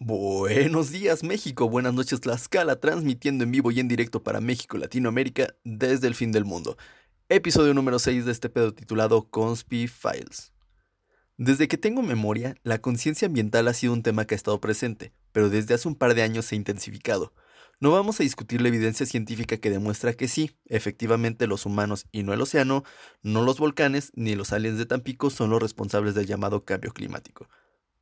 Buenos días México, buenas noches Tlaxcala, transmitiendo en vivo y en directo para México, Latinoamérica, desde el fin del mundo. Episodio número 6 de este pedo titulado Conspi Files. Desde que tengo memoria, la conciencia ambiental ha sido un tema que ha estado presente, pero desde hace un par de años se ha intensificado. No vamos a discutir la evidencia científica que demuestra que sí, efectivamente los humanos y no el océano, no los volcanes ni los aliens de Tampico son los responsables del llamado cambio climático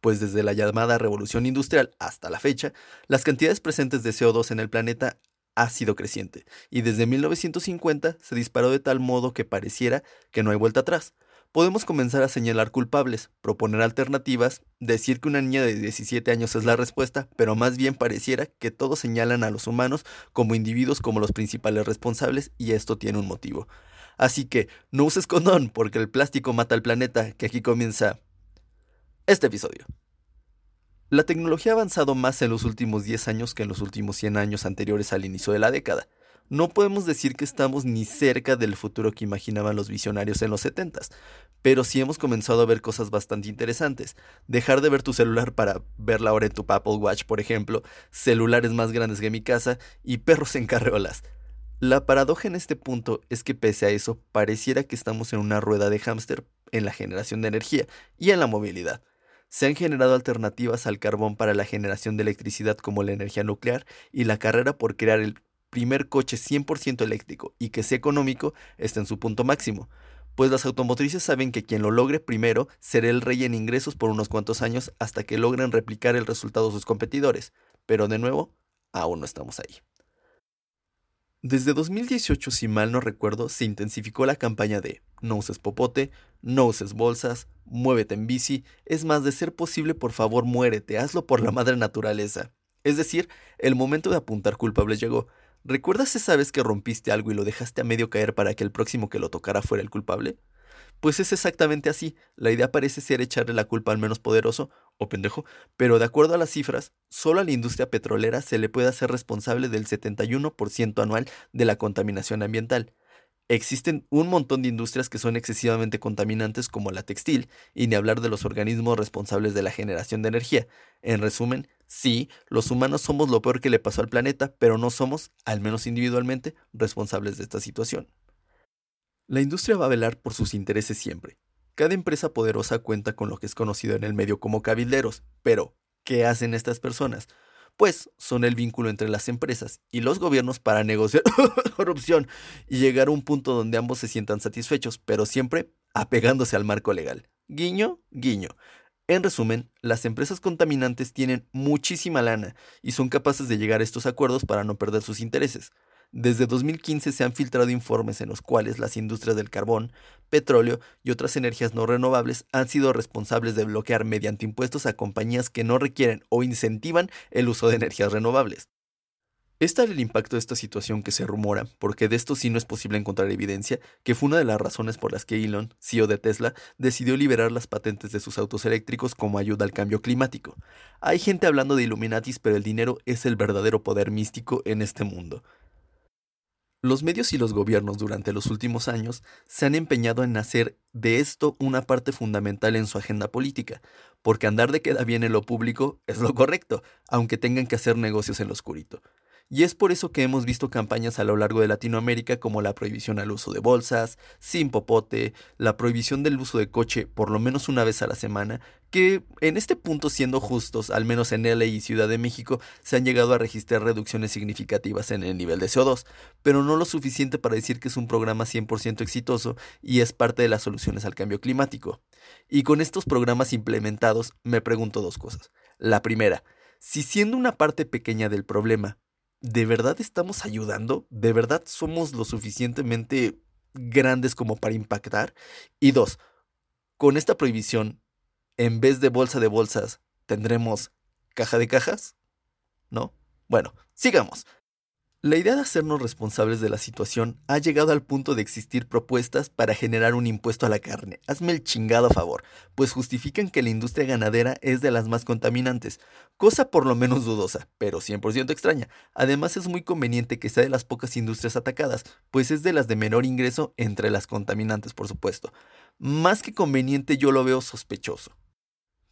pues desde la llamada revolución industrial hasta la fecha, las cantidades presentes de CO2 en el planeta ha sido creciente, y desde 1950 se disparó de tal modo que pareciera que no hay vuelta atrás. Podemos comenzar a señalar culpables, proponer alternativas, decir que una niña de 17 años es la respuesta, pero más bien pareciera que todos señalan a los humanos como individuos como los principales responsables y esto tiene un motivo. Así que no uses condón porque el plástico mata al planeta, que aquí comienza este episodio. La tecnología ha avanzado más en los últimos 10 años que en los últimos 100 años anteriores al inicio de la década. No podemos decir que estamos ni cerca del futuro que imaginaban los visionarios en los 70s, pero sí hemos comenzado a ver cosas bastante interesantes. Dejar de ver tu celular para ver la hora en tu Apple Watch, por ejemplo, celulares más grandes que mi casa y perros en carreolas. La paradoja en este punto es que pese a eso, pareciera que estamos en una rueda de hámster en la generación de energía y en la movilidad. Se han generado alternativas al carbón para la generación de electricidad como la energía nuclear y la carrera por crear el primer coche 100% eléctrico y que sea económico está en su punto máximo, pues las automotrices saben que quien lo logre primero será el rey en ingresos por unos cuantos años hasta que logren replicar el resultado de sus competidores, pero de nuevo, aún no estamos ahí. Desde 2018, si mal no recuerdo, se intensificó la campaña de no uses popote, no uses bolsas, muévete en bici, es más de ser posible, por favor muérete, hazlo por la madre naturaleza. Es decir, el momento de apuntar culpables llegó. ¿Recuerdas esa vez que rompiste algo y lo dejaste a medio caer para que el próximo que lo tocara fuera el culpable? Pues es exactamente así. La idea parece ser echarle la culpa al menos poderoso, o pendejo, pero de acuerdo a las cifras, solo a la industria petrolera se le puede hacer responsable del 71% anual de la contaminación ambiental. Existen un montón de industrias que son excesivamente contaminantes como la textil, y ni hablar de los organismos responsables de la generación de energía. En resumen, sí, los humanos somos lo peor que le pasó al planeta, pero no somos, al menos individualmente, responsables de esta situación. La industria va a velar por sus intereses siempre. Cada empresa poderosa cuenta con lo que es conocido en el medio como cabilderos, pero ¿qué hacen estas personas? Pues son el vínculo entre las empresas y los gobiernos para negociar corrupción y llegar a un punto donde ambos se sientan satisfechos, pero siempre apegándose al marco legal. Guiño, guiño. En resumen, las empresas contaminantes tienen muchísima lana y son capaces de llegar a estos acuerdos para no perder sus intereses. Desde 2015 se han filtrado informes en los cuales las industrias del carbón, petróleo y otras energías no renovables han sido responsables de bloquear mediante impuestos a compañías que no requieren o incentivan el uso de energías renovables. Es tal el impacto de esta situación que se rumora, porque de esto sí no es posible encontrar evidencia, que fue una de las razones por las que Elon, CEO de Tesla, decidió liberar las patentes de sus autos eléctricos como ayuda al cambio climático. Hay gente hablando de Illuminatis, pero el dinero es el verdadero poder místico en este mundo. Los medios y los gobiernos durante los últimos años se han empeñado en hacer de esto una parte fundamental en su agenda política, porque andar de queda bien en lo público es lo correcto, aunque tengan que hacer negocios en lo oscurito. Y es por eso que hemos visto campañas a lo largo de Latinoamérica como la prohibición al uso de bolsas, sin popote, la prohibición del uso de coche por lo menos una vez a la semana, que en este punto siendo justos, al menos en LA y Ciudad de México, se han llegado a registrar reducciones significativas en el nivel de CO2, pero no lo suficiente para decir que es un programa 100% exitoso y es parte de las soluciones al cambio climático. Y con estos programas implementados me pregunto dos cosas. La primera, si siendo una parte pequeña del problema, ¿de verdad estamos ayudando? ¿De verdad somos lo suficientemente grandes como para impactar? Y dos, con esta prohibición, en vez de bolsa de bolsas, ¿tendremos caja de cajas? ¿No? Bueno, sigamos. La idea de hacernos responsables de la situación ha llegado al punto de existir propuestas para generar un impuesto a la carne. Hazme el chingado a favor, pues justifican que la industria ganadera es de las más contaminantes, cosa por lo menos dudosa, pero 100% extraña. Además es muy conveniente que sea de las pocas industrias atacadas, pues es de las de menor ingreso entre las contaminantes, por supuesto. Más que conveniente yo lo veo sospechoso.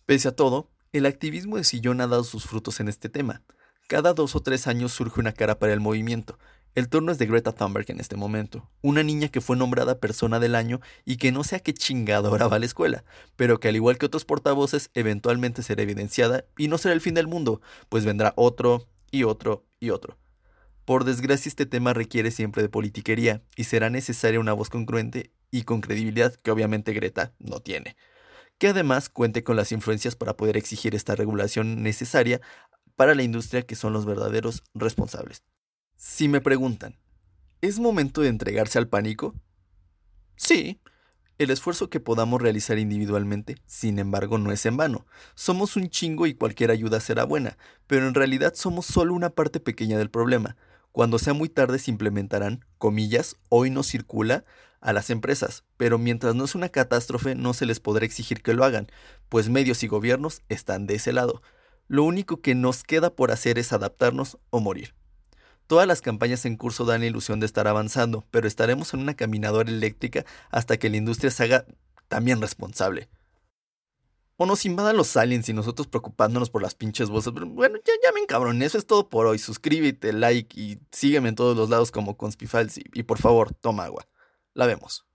Pese a todo, El activismo de sillón ha dado sus frutos en este tema. Cada dos o tres años surge una cara para el movimiento. El turno es de Greta Thunberg en este momento, una niña que fue nombrada persona del año y que no sé a qué chingadora va a la escuela, pero que al igual que otros portavoces eventualmente será evidenciada y no será el fin del mundo, pues vendrá otro y otro y otro. Por desgracia este tema requiere siempre de politiquería y será necesaria una voz congruente y con credibilidad que obviamente Greta no tiene que además cuente con las influencias para poder exigir esta regulación necesaria para la industria que son los verdaderos responsables. Si me preguntan, ¿es momento de entregarse al pánico? Sí, el esfuerzo que podamos realizar individualmente, sin embargo, no es en vano. Somos un chingo y cualquier ayuda será buena, pero en realidad somos solo una parte pequeña del problema. Cuando sea muy tarde se implementarán, comillas, hoy no circula, a las empresas, pero mientras no es una catástrofe no se les podrá exigir que lo hagan, pues medios y gobiernos están de ese lado. Lo único que nos queda por hacer es adaptarnos o morir. Todas las campañas en curso dan la ilusión de estar avanzando, pero estaremos en una caminadora eléctrica hasta que la industria se haga también responsable. O nos invadan los aliens y nosotros preocupándonos por las pinches voces. bueno, ya, ya me cabrón, eso es todo por hoy. Suscríbete, like y sígueme en todos los lados como Conspifiles y por favor, toma agua. La vemos.